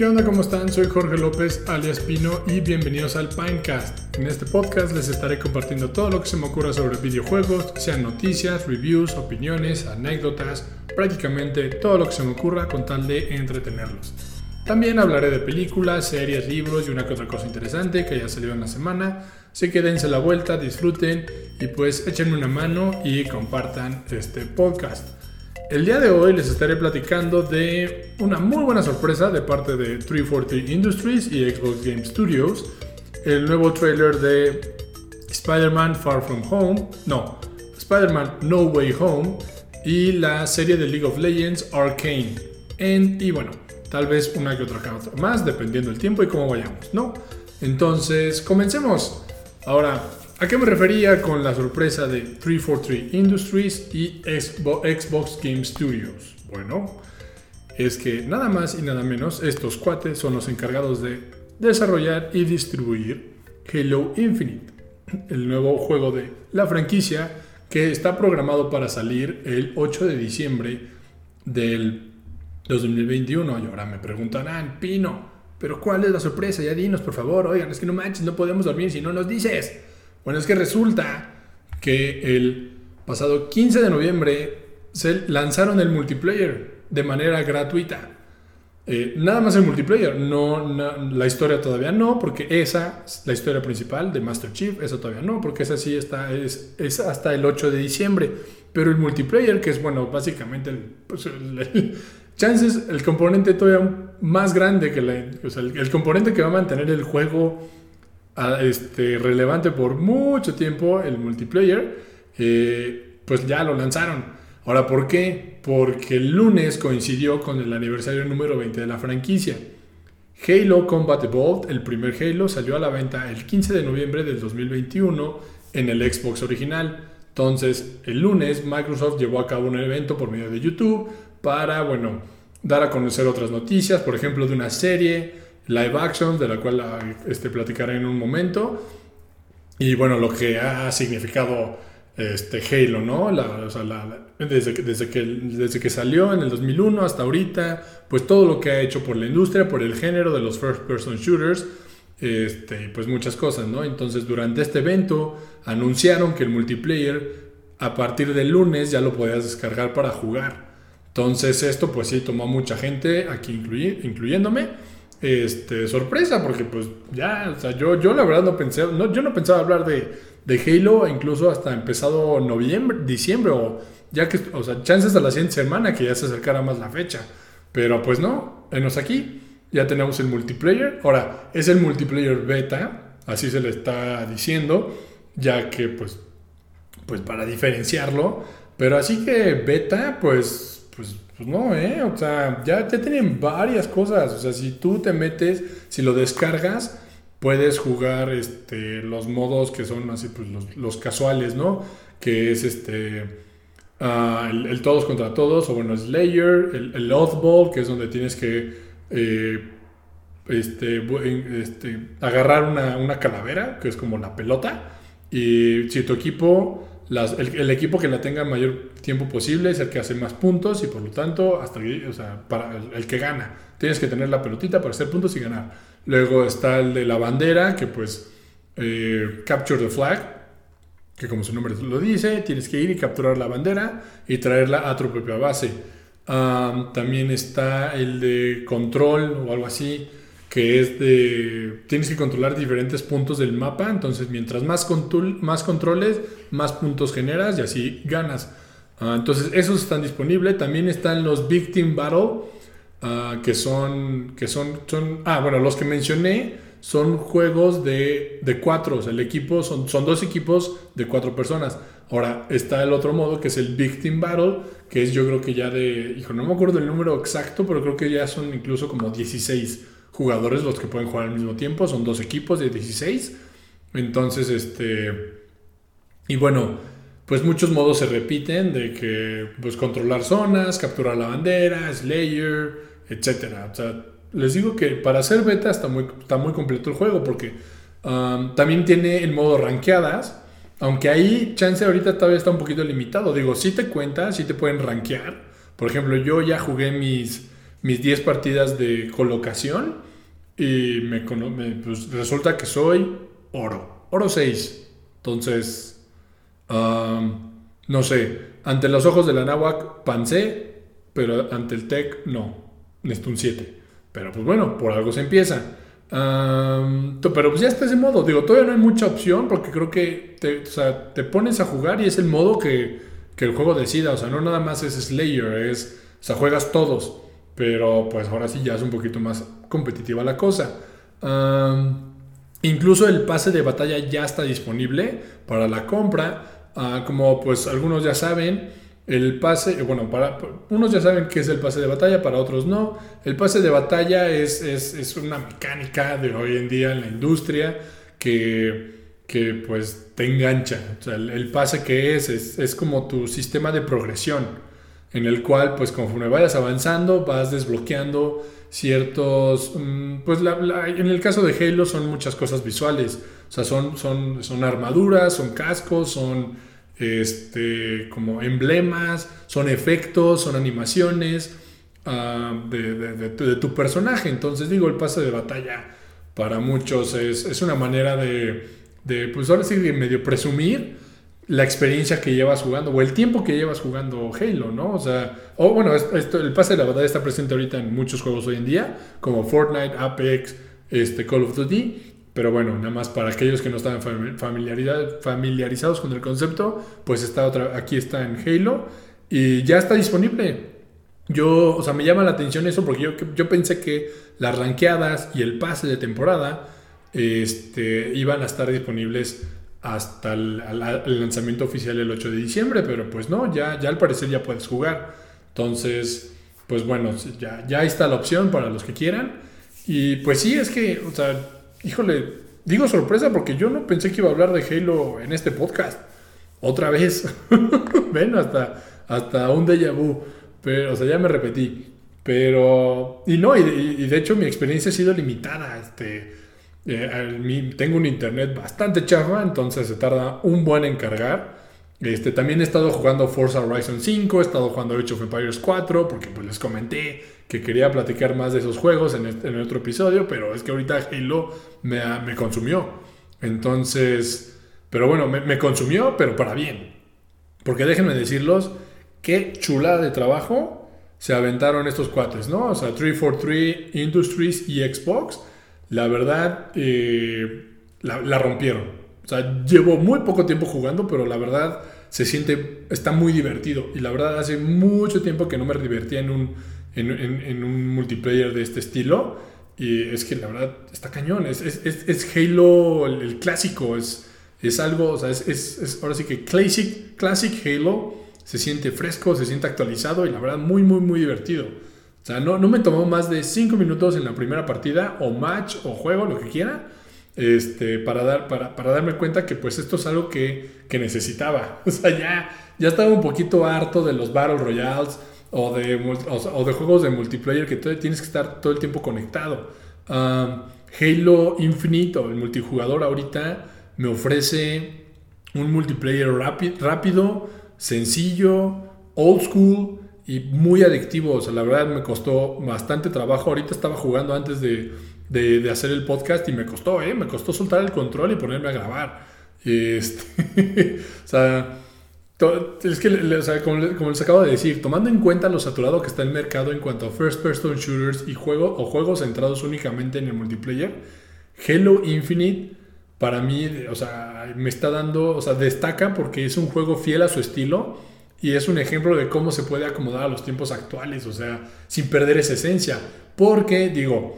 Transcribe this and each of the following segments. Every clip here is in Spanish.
¿Qué onda? ¿Cómo están? Soy Jorge López, alias Pino, y bienvenidos al Pinecast. En este podcast les estaré compartiendo todo lo que se me ocurra sobre videojuegos, sean noticias, reviews, opiniones, anécdotas, prácticamente todo lo que se me ocurra con tal de entretenerlos. También hablaré de películas, series, libros y una que otra cosa interesante que haya salido en la semana. Así que dense la vuelta, disfruten y pues échenme una mano y compartan este podcast. El día de hoy les estaré platicando de una muy buena sorpresa de parte de 343 Industries y Xbox Game Studios, el nuevo trailer de Spider-Man Far From Home, no, Spider-Man No Way Home y la serie de League of Legends Arcane. y bueno, tal vez una que otra más, dependiendo del tiempo y cómo vayamos, ¿no? Entonces, comencemos. Ahora, ¿A qué me refería con la sorpresa de 343 Industries y Xbox Game Studios? Bueno, es que nada más y nada menos estos cuates son los encargados de desarrollar y distribuir Halo Infinite, el nuevo juego de la franquicia que está programado para salir el 8 de diciembre del 2021. Y ahora me preguntarán, Pino, ¿pero cuál es la sorpresa? Ya dinos, por favor. Oigan, es que no manches, no podemos dormir si no nos dices. Bueno, es que resulta que el pasado 15 de noviembre se lanzaron el multiplayer de manera gratuita. Eh, nada más el multiplayer, no, la historia todavía no, porque esa, la historia principal de Master Chief, eso todavía no, porque esa sí está, es, es hasta el 8 de diciembre. Pero el multiplayer, que es bueno, básicamente el, pues, chances, el componente todavía más grande que la, el componente que va a mantener el juego este, relevante por mucho tiempo, el multiplayer, eh, pues ya lo lanzaron. Ahora, ¿por qué? Porque el lunes coincidió con el aniversario número 20 de la franquicia. Halo Combat Evolved, el primer Halo, salió a la venta el 15 de noviembre del 2021 en el Xbox original. Entonces, el lunes Microsoft llevó a cabo un evento por medio de YouTube para, bueno, dar a conocer otras noticias, por ejemplo, de una serie, live action, de la cual este, platicaré en un momento. Y bueno, lo que ha significado este Halo, ¿no? desde, que, desde, que, desde que salió en el 2001 hasta ahorita, pues todo lo que ha hecho por la industria, por el género de los first person shooters, este, pues muchas cosas, ¿no? Entonces durante este evento anunciaron que el multiplayer a partir del lunes ya lo podías descargar para jugar. Entonces esto pues sí tomó a mucha gente, aquí incluyéndome este, sorpresa, porque pues ya, o sea, yo, yo la verdad no pensé, no, yo no pensaba hablar de, de Halo incluso hasta empezado noviembre, diciembre, o ya que, o sea, chances a la siguiente semana que ya se acercara más la fecha. Pero pues no, enos aquí, ya tenemos el multiplayer. Ahora, es el multiplayer beta, así se le está diciendo, ya que pues, pues para diferenciarlo. Pero así que beta, pues, pues pues no, ¿eh? O sea, ya, tienen varias cosas. O sea, si tú te metes, si lo descargas, puedes jugar este, los modos que son así, pues los, casuales, ¿no? Que es este. Ah, el, todos contra todos, o bueno, Slayer, el, el que es donde tienes que eh, este, este, agarrar una, una, calavera, que es como la pelota, y si tu equipo el, equipo que la tenga mayor tiempo posible es el que hace más puntos y por lo tanto, hasta o el, que gana. Tienes que tener la pelotita para hacer puntos y ganar. Luego está el de la bandera, que pues eh, Capture the Flag, que como su nombre lo dice, tienes que ir y capturar la bandera y traerla a tu propia base. también está el de control o algo así, que es de, tienes que controlar diferentes puntos del mapa, entonces mientras más, más controles, más puntos generas y así ganas. Ah, entonces esos están disponibles, también están los Victim Battle, ah, que son, que son, son, ah, bueno, los que mencioné son juegos de, de cuatro, o sea, el equipo son, son dos equipos de cuatro personas. Ahora está el otro modo que es el Victim Battle, que es yo creo que ya de, hijo, no me acuerdo el número exacto, pero creo que ya son incluso como 16 jugadores los que pueden jugar al mismo tiempo, son dos equipos de 16. Entonces, este... Y bueno, pues muchos modos se repiten de que pues controlar zonas, capturar la bandera, Slayer, etc. O sea, les digo que para hacer beta está muy, está muy completo el juego porque um, también tiene el modo rankeadas, aunque ahí chance ahorita todavía está un poquito limitado. Digo, si te cuenta, si te pueden rankear. Por ejemplo, yo ya jugué mis mis 10 partidas de colocación y me, pues, resulta que soy oro, oro 6. Entonces, no sé, ante los ojos de la náhuac pancé, pero ante el TEC no, necesito un 7. Pero pues bueno, por algo se empieza. pero pues ya está ese modo. Digo, todavía no hay mucha opción porque creo que te, te pones a jugar y es el modo que, que, el juego decida. O sea, no nada más es Slayer, es, o sea, juegas todos. Pero pues ahora sí ya es un poquito más competitiva la cosa. incluso el pase de batalla ya está disponible para la compra. Ah, como pues algunos ya saben, el pase, bueno, para unos ya saben qué es el pase de batalla, para otros no. El pase de batalla es, es, una mecánica de hoy en día en la industria que, que pues te engancha. Sea, el, pase que es, es, es como tu sistema de progresión, en el cual pues conforme vayas avanzando vas desbloqueando ciertos, mm, pues en el caso de Halo son muchas cosas visuales. O sea, son, son, son armaduras, son cascos, son este, como emblemas, son efectos, son animaciones ah, de, tu personaje. Entonces digo, el pase de batalla para muchos es, una manera de, pues ahora sí, medio presumir la experiencia que llevas jugando o el tiempo que llevas jugando Halo, ¿no? O sea, o bueno, esto, el pase de la batalla está presente ahorita en muchos juegos hoy en día, como Fortnite, Apex, este, Call of Duty. Pero bueno, nada más para aquellos que no están familiarizados con el concepto, pues está otra, aquí está en Halo y ya está disponible. Yo, o sea, me llama la atención eso porque yo, yo pensé que las ranqueadas y el pase de temporada este, iban a estar disponibles hasta el, lanzamiento oficial el 8 de diciembre, pero pues no, ya, ya al parecer ya puedes jugar. Entonces, pues bueno, ya, ya está la opción para los que quieran. Y pues sí, es que, o sea, híjole, digo sorpresa porque yo no pensé que iba a hablar de Halo en este podcast. Otra vez. Ven, hasta, hasta un déjà vu. Pero, o sea, ya me repetí. Pero, y no, y, de hecho mi experiencia ha sido limitada. Este, eh, tengo un internet bastante chafa, entonces se tarda un buen en cargar. Este, también he estado jugando Forza Horizon 5, he estado jugando Age of Empires 4, porque pues les comenté que quería platicar más de esos juegos en, este, en otro episodio, pero es que ahorita Halo me, me consumió. Entonces, pero bueno, me, consumió, pero para bien. Porque déjenme decirlos, qué chulada de trabajo se aventaron estos cuates, ¿no? O sea, 343 Industries y Xbox, la verdad, eh, la, la rompieron. O sea, llevo muy poco tiempo jugando, pero la verdad se siente, está muy divertido. Y la verdad, hace mucho tiempo que no me divertía en un en, un multiplayer de este estilo. Y es que la verdad está cañón. Es, es, Halo el, clásico. Es, es algo, o sea, es, ahora sí que Classic, Classic Halo se siente fresco, se siente actualizado y la verdad muy, muy, muy divertido. O sea, no, no me tomó más de 5 minutos en la primera partida o match o juego, lo que quiera, este, para, dar, para, para darme cuenta que pues esto es algo que, que necesitaba. O sea, ya, ya estaba un poquito harto de los Battle Royales o de, o, de juegos de multiplayer que tienes que estar todo el tiempo conectado. Halo Infinite o el multijugador ahorita me ofrece un multiplayer rápido, sencillo, old school y muy adictivo. O sea, la verdad me costó bastante trabajo. Ahorita estaba jugando antes de, de, hacer el podcast y me costó, ¿eh? Me costó soltar el control y ponerme a grabar. Este, o sea, es que, como, les acabo de decir, tomando en cuenta lo saturado que está el mercado en cuanto a first person shooters y juego, o juegos centrados únicamente en el multiplayer, Halo Infinite para mí, o sea, me está dando, o sea, destaca porque es un juego fiel a su estilo y es un ejemplo de cómo se puede acomodar a los tiempos actuales, o sea, sin perder esa esencia. Porque, digo,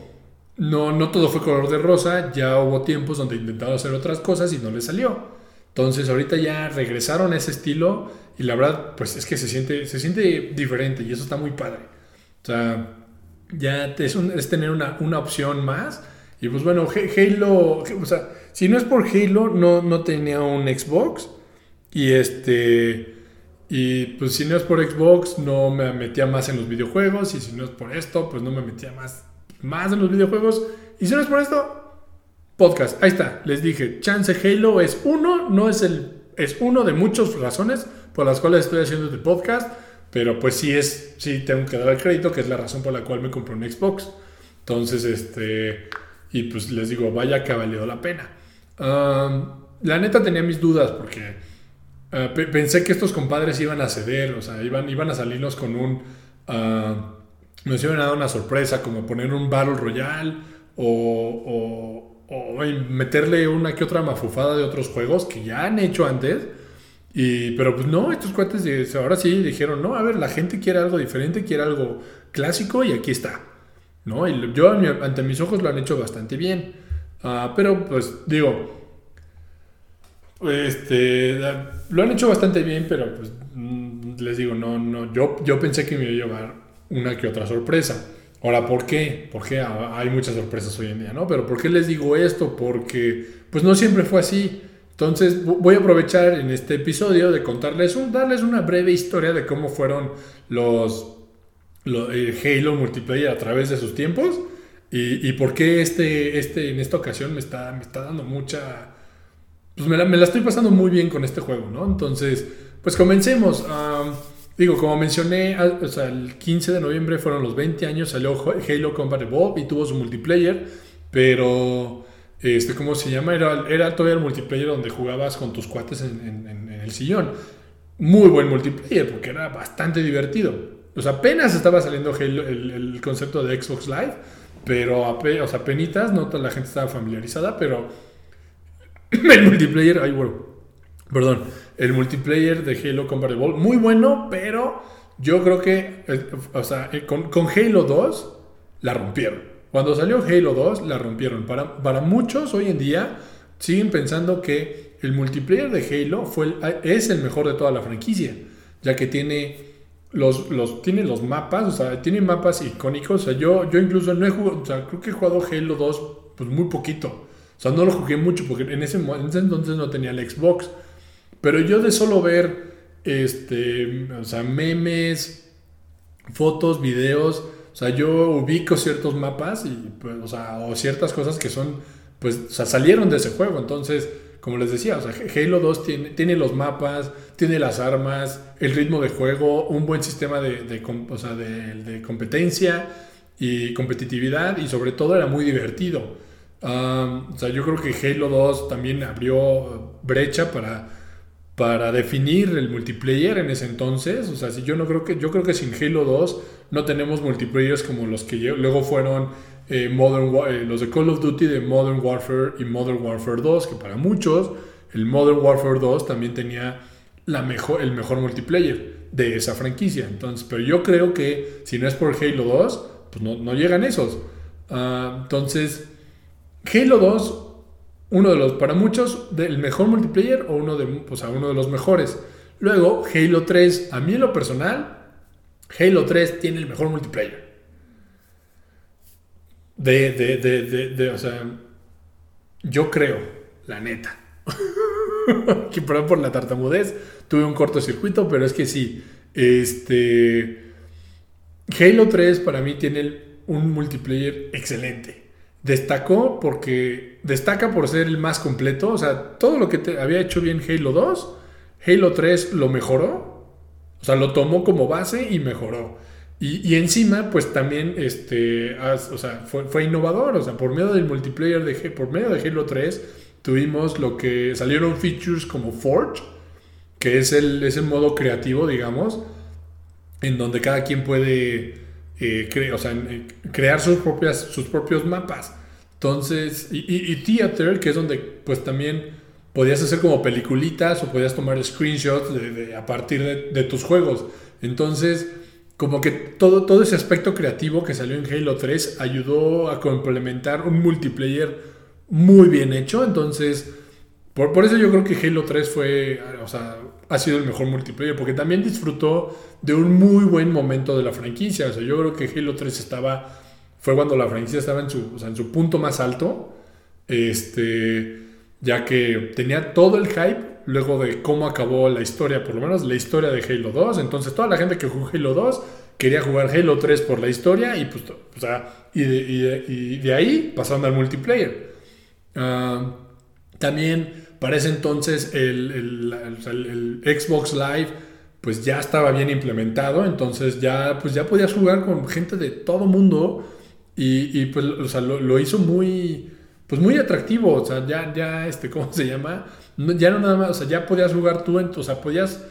no, no todo fue color de rosa, ya hubo tiempos donde intentaron hacer otras cosas y no les salió. Entonces ahorita ya regresaron a ese estilo y la verdad pues es que se siente, se siente diferente y eso está muy padre. O sea, ya es, es tener una, una, opción más. Y pues bueno, Halo, o sea, si no es por Halo, no, no tenía un Xbox. Y este, y pues si no es por Xbox, no me metía más en los videojuegos. Y si no es por esto, pues no me metía más, más en los videojuegos. Y si no es por esto, podcast. Ahí está, les dije, Chance Halo es uno, no es el, es uno de muchas razones por las cuales estoy haciendo este podcast, pero pues sí es, sí tengo que dar el crédito, que es la razón por la cual me compré un Xbox. Entonces, este, y pues les digo, vaya que ha valido la pena. la neta tenía mis dudas porque eh, pensé que estos compadres iban a ceder, o sea, iban, iban a salirnos con un... Uh, nos iban a dar una sorpresa, como poner un Battle Royale o, o, meterle una que otra mafufada de otros juegos que ya han hecho antes. Y, pero pues no, estos cuates ahora sí dijeron, no, a ver, la gente quiere algo diferente, quiere algo clásico y aquí está. ¿no? Y yo ante mis ojos lo han hecho bastante bien. Uh, pero pues digo, este, lo han hecho bastante bien, pero pues mm, les digo, no, no, yo, yo pensé que me iba a llevar una que otra sorpresa. Ahora, ¿por qué? Porque hay muchas sorpresas hoy en día, ¿no? Pero ¿por qué les digo esto? Porque pues no siempre fue así. Entonces voy a aprovechar en este episodio de contarles, un, darles una breve historia de cómo fueron los, los Halo multiplayer a través de sus tiempos y, y por qué este, este, en esta ocasión me está, me está dando mucha pues me la, estoy pasando muy bien con este juego, ¿no? Entonces, pues comencemos. digo, como mencioné, sea, el 15 de noviembre fueron los 20 años, salió Halo Combat Evolved y tuvo su multiplayer, pero, este, ¿cómo se llama? Era, era todavía el multiplayer donde jugabas con tus cuates en, el sillón. Muy buen multiplayer porque era bastante divertido. O sea, apenas estaba saliendo el, concepto de Xbox Live, pero, o sea, penitas, no toda la gente estaba familiarizada, pero el multiplayer, ay, bueno, perdón, el multiplayer de Halo Combat Evolved, muy bueno, pero yo creo que, eh, o sea, eh, con, Halo 2 la rompieron. Cuando salió Halo 2 la rompieron. Para, para muchos hoy en día siguen pensando que el multiplayer de Halo fue es el mejor de toda la franquicia, ya que tiene los, los, tiene los mapas, o sea, tiene mapas icónicos. O sea, yo, yo incluso no he jugado, o sea, creo que he jugado Halo 2 pues muy poquito. O sea, no lo jugué mucho porque en ese, entonces no tenía el Xbox. Pero yo de solo ver este, o sea, memes, fotos, videos, o sea, yo ubico ciertos mapas y, pues, o, sea, o ciertas cosas que son, pues, salieron de ese juego. Entonces, como les decía, o sea, Halo 2 tiene, los mapas, tiene las armas, el ritmo de juego, un buen sistema de, o sea, de competencia y competitividad y sobre todo era muy divertido o sea, yo creo que Halo 2 también abrió brecha para, para definir el multiplayer en ese entonces. O sea, si yo no creo que yo creo que sin Halo 2 no tenemos multiplayers como los que luego fueron eh, Modern, eh, los de Call of Duty de Modern Warfare y Modern Warfare 2, que para muchos el Modern Warfare 2 también tenía la mejor, el mejor multiplayer de esa franquicia. Entonces, pero yo creo que si no es por Halo 2, pues no, no llegan esos. Ah, entonces, Halo 2, uno de los, para muchos, del mejor multiplayer o uno de, uno de los mejores. Luego, Halo 3, a mí en lo personal, Halo 3 tiene el mejor multiplayer. De, de, de, de, o sea, yo creo, la neta. que perdón por la tartamudez, tuve un cortocircuito, pero es que sí. Este. Halo 3 para mí tiene un multiplayer excelente destacó porque destaca por ser el más completo. O sea, todo lo que te había hecho bien Halo 2, Halo 3 lo mejoró. O sea, lo tomó como base y mejoró. Y, encima, pues también este, o sea, fue, innovador. O sea, por medio del multiplayer, de, por medio de Halo 3, tuvimos lo que salieron features como Forge, que es el, es el modo creativo, digamos, en donde cada quien puede eh, eh, crear sus, propias, sus propios mapas. Entonces, y, Theater, que es donde pues también podías hacer como peliculitas o podías tomar screenshots de, a partir de, tus juegos. Entonces, como que todo, todo ese aspecto creativo que salió en Halo 3 ayudó a complementar un multiplayer muy bien hecho. Entonces, por, por eso yo creo que Halo 3 fue, o sea, ha sido el mejor multiplayer, porque también disfrutó de un muy buen momento de la franquicia. O sea, yo creo que Halo 3 estaba, fue cuando la franquicia estaba en su, en su punto más alto, este, ya que tenía todo el hype luego de cómo acabó la historia, por lo menos la historia de Halo 2. Entonces, toda la gente que jugó Halo 2 quería jugar Halo 3 por la historia y, pues, o sea, y, de, ahí pasando al multiplayer. Ah, también para ese entonces el, Xbox Live pues ya estaba bien implementado, entonces ya, pues ya podías jugar con gente de todo mundo y, pues, o sea, lo, hizo muy, pues muy atractivo, o sea, ya, ya, este, ¿cómo se llama? ya no nada más, o sea, ya podías jugar tú, en, o sea, podías,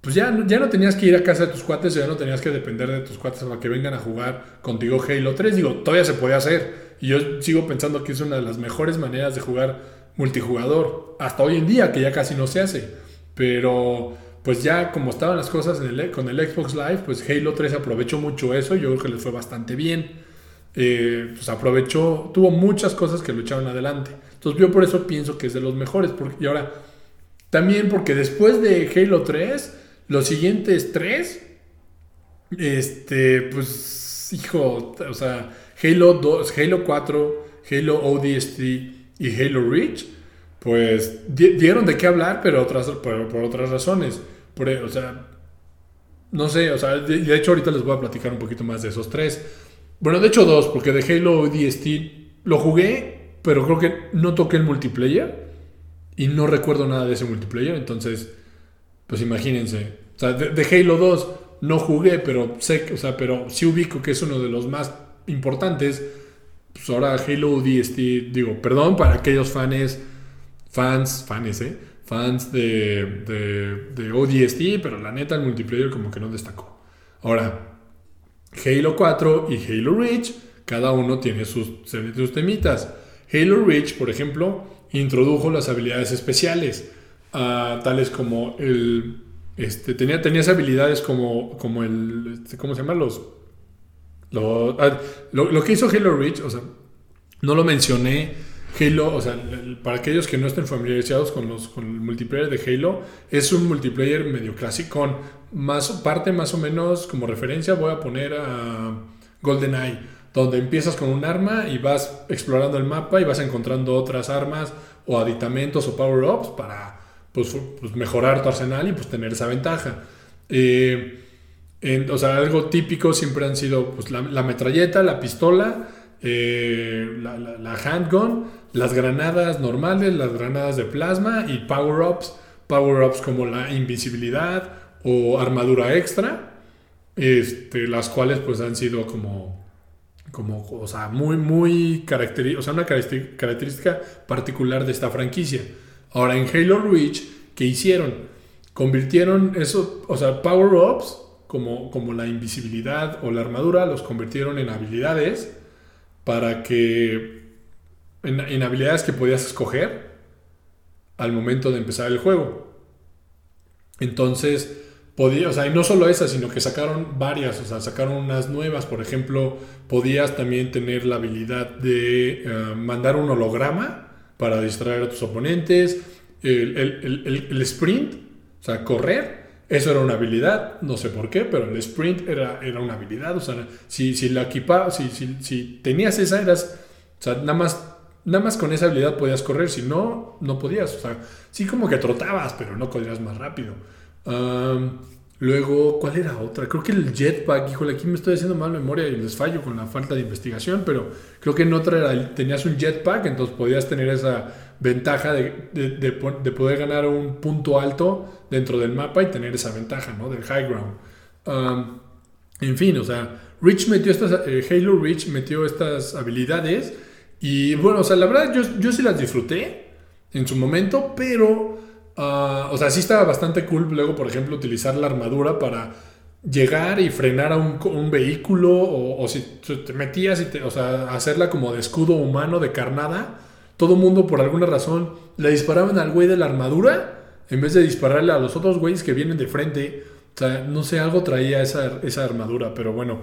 pues ya, ya no tenías que ir a casa de tus cuates, ya no tenías que depender de tus cuates para que vengan a jugar contigo Halo 3, digo, todavía se podía hacer, y yo sigo pensando que es una de las mejores maneras de jugar multijugador, hasta hoy en día, que ya casi no se hace, pero pues ya como estaban las cosas con el Xbox Live, pues Halo 3 aprovechó mucho eso, yo creo que les fue bastante bien. Eh, pues aprovechó, tuvo muchas cosas que lo echaron adelante. Entonces yo por eso pienso que es de los mejores. Porque, y ahora, también porque después de Halo 3, los siguientes tres, este, pues, hijo, o sea, Halo 2, Halo 4, Halo ODST y Halo Reach, pues dieron de qué hablar, pero otras, por, otras razones. Por, o sea, no sé, o sea, de, hecho ahorita les voy a platicar un poquito más de esos tres. Bueno, de hecho dos, porque de Halo ODST lo jugué, pero creo que no toqué el multiplayer y no recuerdo nada de ese multiplayer, entonces, pues imagínense. O sea, de, Halo 2 no jugué, pero sé, o sea, pero sí ubico que es uno de los más importantes. Pues ahora Halo ODST, digo, perdón para aquellos fans, fans, fans, ¿eh? Fans de, de, de ODST, pero la neta el multiplayer como que no destacó. Ahora, Halo 4 y Halo Reach, cada uno tiene sus, sus temitas. Halo Reach, por ejemplo, introdujo las habilidades especiales, uh, tales como el... Este, tenía, tenías habilidades como, como el... Este, ¿Cómo se llama? Los... Ah, lo, lo, que hizo Halo Reach, o sea, no lo mencioné. Halo, o sea, para aquellos que no estén familiarizados con, los, con el multiplayer de Halo, es un multiplayer medio clásico más parte más o menos como referencia voy a poner a GoldenEye, donde empiezas con un arma y vas explorando el mapa y vas encontrando otras armas o aditamentos o power-ups para pues, pues, mejorar tu arsenal y pues tener esa ventaja. Eh, o sea, algo típico siempre han sido pues, la, metralleta, la pistola, eh, la, la, handgun, las granadas normales, las granadas de plasma y power-ups. Power-ups como la invisibilidad o armadura extra, este, las cuales pues han sido como, como o muy, muy característica, o sea, una característica particular de esta franquicia. Ahora en Halo Reach, ¿qué hicieron? Convirtieron eso, o sea, power-ups, como, como la invisibilidad o la armadura, los convirtieron en habilidades para que, en, en habilidades que podías escoger al momento de empezar el juego. Entonces, podía, o sea, y no solo esas, sino que sacaron varias, o sea, sacaron unas nuevas, por ejemplo, podías también tener la habilidad de eh, mandar un holograma para distraer a tus oponentes, el, sprint, o sea, correr, eso era una habilidad, no sé por qué, pero el sprint era, era una habilidad, o sea, si, si la equipa, si, si, tenías esa, eras, o sea, nada más nada más con esa habilidad podías correr, si no, no podías. O sea, sí como que trotabas, pero no corrías más rápido luego, ¿cuál era otra? Creo que el jetpack, híjole, aquí me estoy haciendo mal memoria y les fallo con la falta de investigación, pero creo que en otra era, tenías un jetpack, entonces podías tener esa ventaja de, de, poder ganar un punto alto dentro del mapa y tener esa ventaja, ¿no? Del high ground. en fin, o sea, Rich metió estas, eh, Halo Reach metió estas habilidades y bueno, o sea, la verdad yo, yo sí las disfruté en su momento, pero Ah, o sea, sí estaba bastante cool luego, por ejemplo, utilizar la armadura para llegar y frenar a un, vehículo o, si te metías y te, o sea, hacerla como de escudo humano, de carnada. Todo mundo por alguna razón le disparaban al güey de la armadura en vez de dispararle a los otros güeyes que vienen de frente. O sea, no sé, algo traía esa, esa armadura, pero bueno.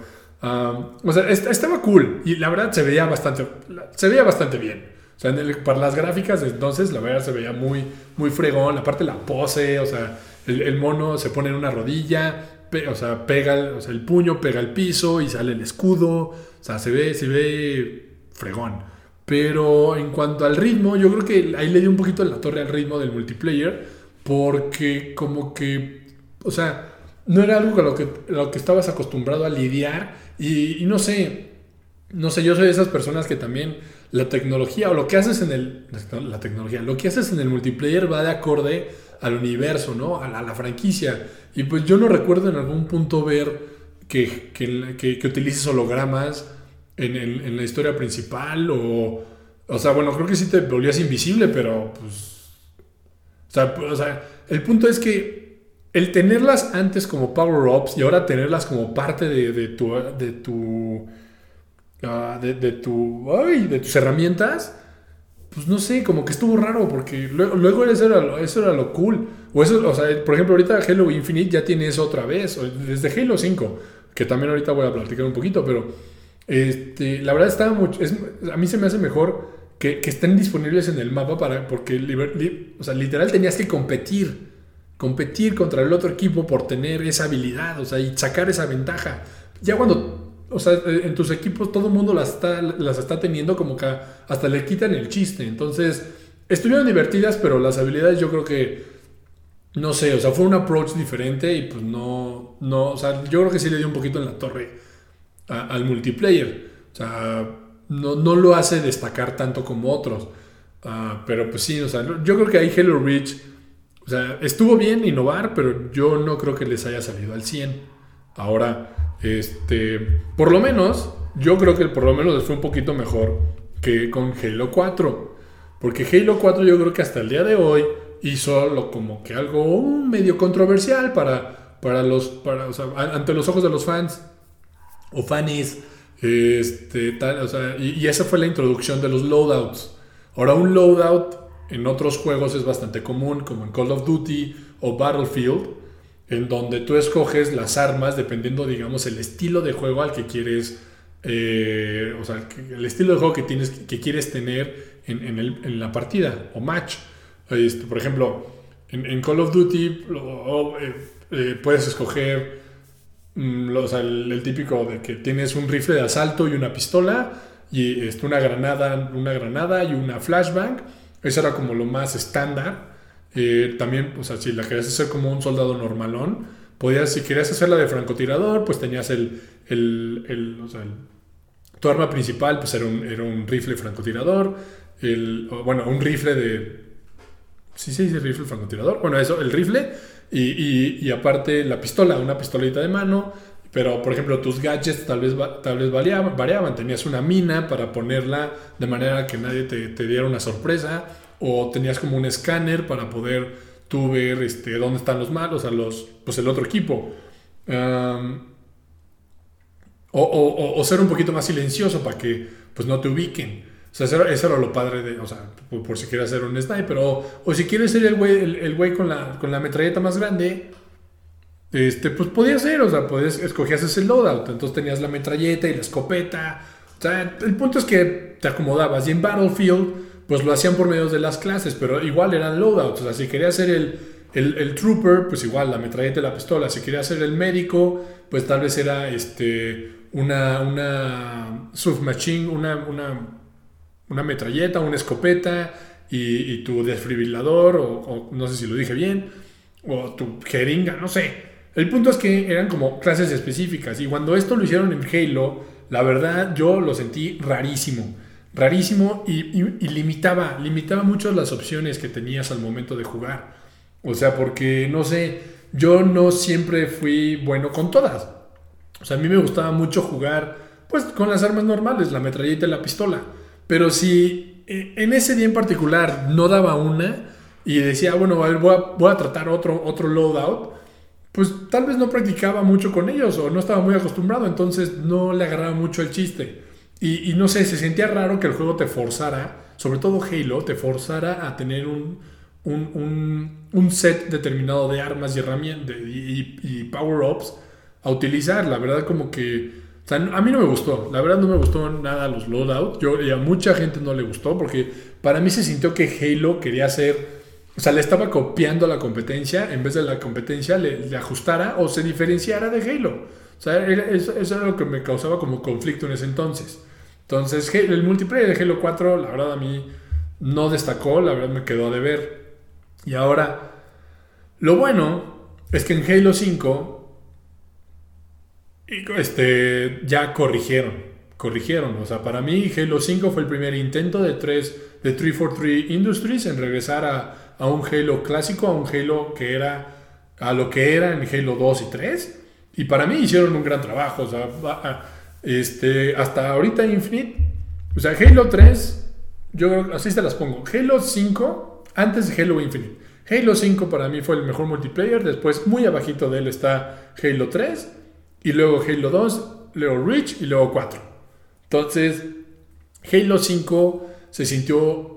O sea, estaba cool y la verdad se veía bastante, se veía bastante bien. O sea, para las gráficas entonces la verdad se veía muy, muy fregón. Aparte la pose, o sea, el, mono se pone en una rodilla, o sea, pega, el puño pega el piso y sale el escudo. O sea, se ve, se ve fregón. Pero en cuanto al ritmo, yo creo que ahí le dio un poquito la torre al ritmo del multiplayer. Porque como que, o sea, no era algo con lo que, lo que estabas acostumbrado a lidiar. Y, no sé, no sé, yo soy de esas personas que también la tecnología o lo que haces en el la tecnología, lo que haces en el multiplayer va de acorde al universo, ¿no? A la, franquicia. Y pues yo no recuerdo en algún punto ver que, que, utilices hologramas en, en, la historia principal o... O sea, bueno, creo que sí te volvías invisible, pero pues... O sea el punto es que el tenerlas antes como power-ups y ahora tenerlas como parte de, de tu... De tu ah, de, tu, ay, de tus herramientas, pues no sé, como que estuvo raro, porque luego, eso, era lo, eso era lo cool. O eso, o sea, por ejemplo, ahorita Halo Infinite ya tiene eso otra vez, desde Halo 5, que también ahorita voy a platicar un poquito, pero este, la verdad estaba mucho, a mí se me hace mejor que, estén disponibles en el mapa para, porque literal tenías que competir, competir contra el otro equipo por tener esa habilidad, o sea, y sacar esa ventaja. Ya cuando o sea, eh, en tus equipos todo el mundo las está, las está teniendo como que hasta le quitan el chiste. Entonces, estuvieron divertidas, pero las habilidades yo creo que, no sé, o sea, fue un approach diferente y pues no, no, o sea, yo creo que sí le dio un poquito en la torre al multiplayer. O sea, no, no, lo hace destacar tanto como otros. Ah, pero pues sí, o sea, yo creo que ahí Hello Reach, o sea, estuvo bien innovar, pero yo no creo que les haya salido al 100. Ahora, este, por lo menos, yo creo que por lo menos fue un poquito mejor que con Halo 4. Porque Halo 4 yo creo que hasta el día de hoy hizo lo, como que algo medio controversial para, para los, para, ante los ojos de los fans o fanis. Este, y, y, esa fue la introducción de los loadouts. Ahora un loadout en otros juegos es bastante común, como en Call of Duty o Battlefield en donde tú escoges las armas dependiendo, digamos, el estilo de juego al que quieres, eh, o sea, el estilo de juego que, tienes, que quieres tener en, la partida o match. Este, por ejemplo, en, Call of Duty eh, eh, puedes escoger mm, el, típico de que tienes un rifle de asalto y una pistola y este, una, granada, una granada y una flashbang. Eso era como lo más estándar. Eh, también, o sea, si la querías hacer como un soldado normalón, podías, si querías hacerla de francotirador, pues tenías el, el, o sea, tu arma principal, pues era un, era un rifle francotirador, el, bueno, un rifle de... Sí, sí, sí, rifle francotirador. Bueno, eso, el rifle y, y, y aparte la pistola, una pistolita de mano, pero, por ejemplo, tus gadgets tal vez, tal vez variaban, variaban. Tenías una mina para ponerla de manera que nadie te, te diera una sorpresa o tenías como un escáner para poder tú ver este, dónde están los malos, a los, pues el otro equipo. o, ser un poquito más silencioso para que pues no te ubiquen. O sea, eso era, lo padre de, o sea, por, si quieres hacer un sniper. O, o si quieres ser el güey, el, güey con, la, con la metralleta más grande, este, pues podía ser, o sea, podías, escogías ese loadout. Entonces tenías la metralleta y la escopeta. O sea, el punto es que te acomodabas. Y en Battlefield pues lo hacían por medio de las clases, pero igual eran loadouts. O sea, si quería ser el, el, trooper, pues igual la metralleta y la pistola. Si quería ser el médico, pues tal vez era este, una, una submachine, una, una, una metralleta, una escopeta y, tu desfibrilador, o, no sé si lo dije bien, o tu jeringa, no sé. El punto es que eran como clases específicas. Y cuando esto lo hicieron en Halo, la verdad yo lo sentí rarísimo rarísimo y, limitaba, limitaba mucho las opciones que tenías al momento de jugar. O sea, porque no sé, yo no siempre fui bueno con todas. O sea, a mí me gustaba mucho jugar pues con las armas normales, la metralleta y la pistola. Pero si eh, en ese día en particular no daba una y decía, bueno, a ver, voy a, voy a tratar otro, otro loadout, pues tal vez no practicaba mucho con ellos o no estaba muy acostumbrado, entonces no le agarraba mucho el chiste. Y, no sé, se sentía raro que el juego te forzara, sobre todo Halo, te forzara a tener un, un, set determinado de armas y herramientas y, power-ups a utilizar. La verdad, como que. a mí no me gustó. La verdad, no me gustó nada los loadouts. Yo, y a mucha gente no le gustó porque para mí se sintió que Halo quería hacer. O sea, le estaba copiando la competencia en vez de la competencia le, ajustara o se diferenciara de Halo. O sea, eso, eso, era lo que me causaba como conflicto en ese entonces. Entonces, el multiplayer de Halo 4, la verdad a mí no destacó, la verdad me quedó de ver. Y ahora, lo bueno es que en Halo 5 este, ya corrigieron. Corrigieron. O sea, para mí Halo 5 fue el primer intento de, 3, de 343 Industries en regresar a, a un Halo clásico, a un Halo que era a lo que era en Halo 2 y 3. Y para mí hicieron un gran trabajo. O sea, este, hasta ahorita Infinite. O sea, Halo 3, yo así se las pongo. Halo 5, antes de Halo Infinite. Halo 5 para mí fue el mejor multiplayer. Después, muy abajito de él está Halo 3. Y luego Halo 2, luego Reach y luego 4. Entonces, Halo 5 se sintió.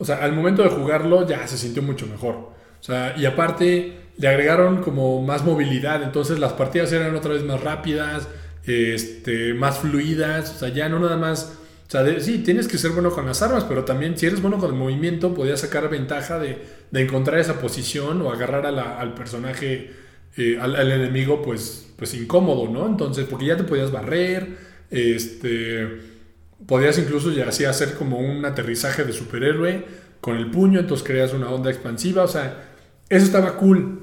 O sea, al momento de jugarlo ya se sintió mucho mejor. O sea, y aparte le agregaron como más movilidad. Entonces las partidas eran otra vez más rápidas, este, más fluidas. O sea, ya no nada más o sea, sí, tienes que ser bueno con las armas, pero también si eres bueno con el movimiento, podías sacar ventaja de, encontrar esa posición o agarrar al personaje, eh, al, enemigo, pues, pues incómodo, ¿no? Entonces, porque ya te podías barrer, este, podías incluso ya así hacer como un aterrizaje de superhéroe con el puño, entonces creas una onda expansiva, o sea, eso estaba cool.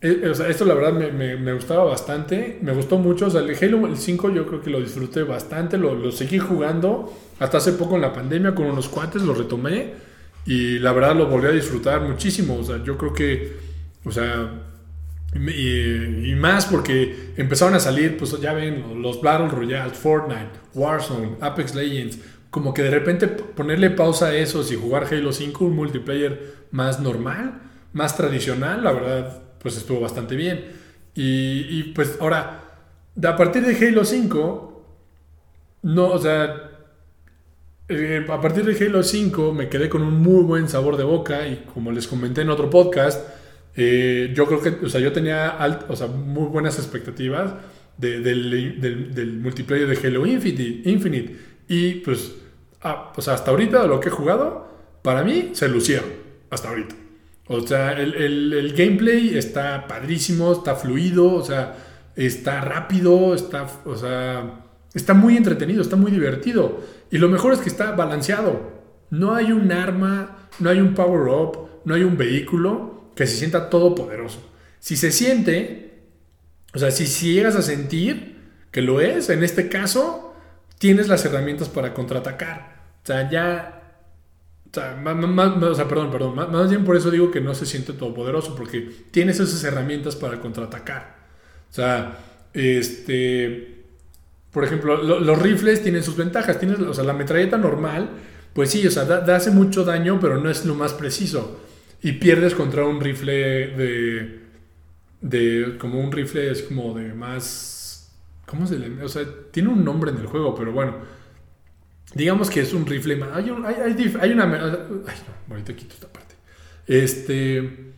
Eh, eh, o sea, esto la verdad me, gustaba bastante, me gustó mucho. O sea, el Halo el 5 yo creo que lo disfruté bastante, lo, seguí jugando hasta hace poco en la pandemia con unos cuates, lo retomé y la verdad lo volví a disfrutar muchísimo. O sea, yo creo que, o sea, y, más porque empezaron a salir, pues ya ven, los Battle Royale, Fortnite, Warzone, Apex Legends. Como que de repente ponerle pausa a esos y jugar Halo 5, un multiplayer más normal, más tradicional, la verdad pues estuvo bastante bien. Y, pues ahora, a partir de Halo 5, no, o sea, eh, a partir de Halo 5 me quedé con un muy buen sabor de boca y como les comenté en otro podcast, eh, yo creo que, o sea, yo tenía o sea, muy buenas expectativas del, multiplayer de Halo Infinite, Infinite. y pues, ah, pues hasta ahorita lo que he jugado, para mí se lucieron, hasta ahorita. O sea, el, gameplay está padrísimo, está fluido, o sea, está rápido, está, o sea, está muy entretenido, está muy divertido. Y lo mejor es que está balanceado. No hay un arma, no hay un power-up, no hay un vehículo que se sienta todopoderoso. Si se siente, o sea, si, llegas a sentir que lo es, en este caso, tienes las herramientas para contraatacar. O sea, ya o sea, más, perdón, perdón. Más, bien por eso digo que no se siente todopoderoso, porque tienes esas herramientas para contraatacar. O sea, este. Por ejemplo, los rifles tienen sus ventajas. Tienes, o sea, la metralleta normal, pues sí, o sea, da, hace mucho daño, pero no es lo más preciso. Y pierdes contra un rifle de. de como un rifle es como de más. ¿Cómo se le.? O sea, tiene un nombre en el juego, pero bueno Digamos que es un rifle más. Hay, hay, una. Ay, no, ahorita quito esta parte. Este.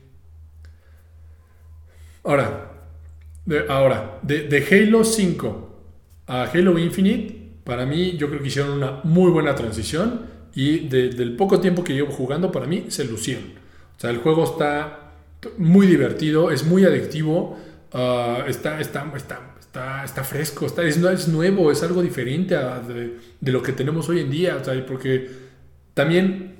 Ahora. De, ahora, de, Halo 5 a Halo Infinite, para mí, yo creo que hicieron una muy buena transición. Y del poco tiempo que llevo jugando, para mí se lucieron. O sea, el juego está muy divertido, es muy adictivo. Ah, está, está, está, está, fresco, está, es, es, nuevo, es algo diferente de, lo que tenemos hoy en día, porque también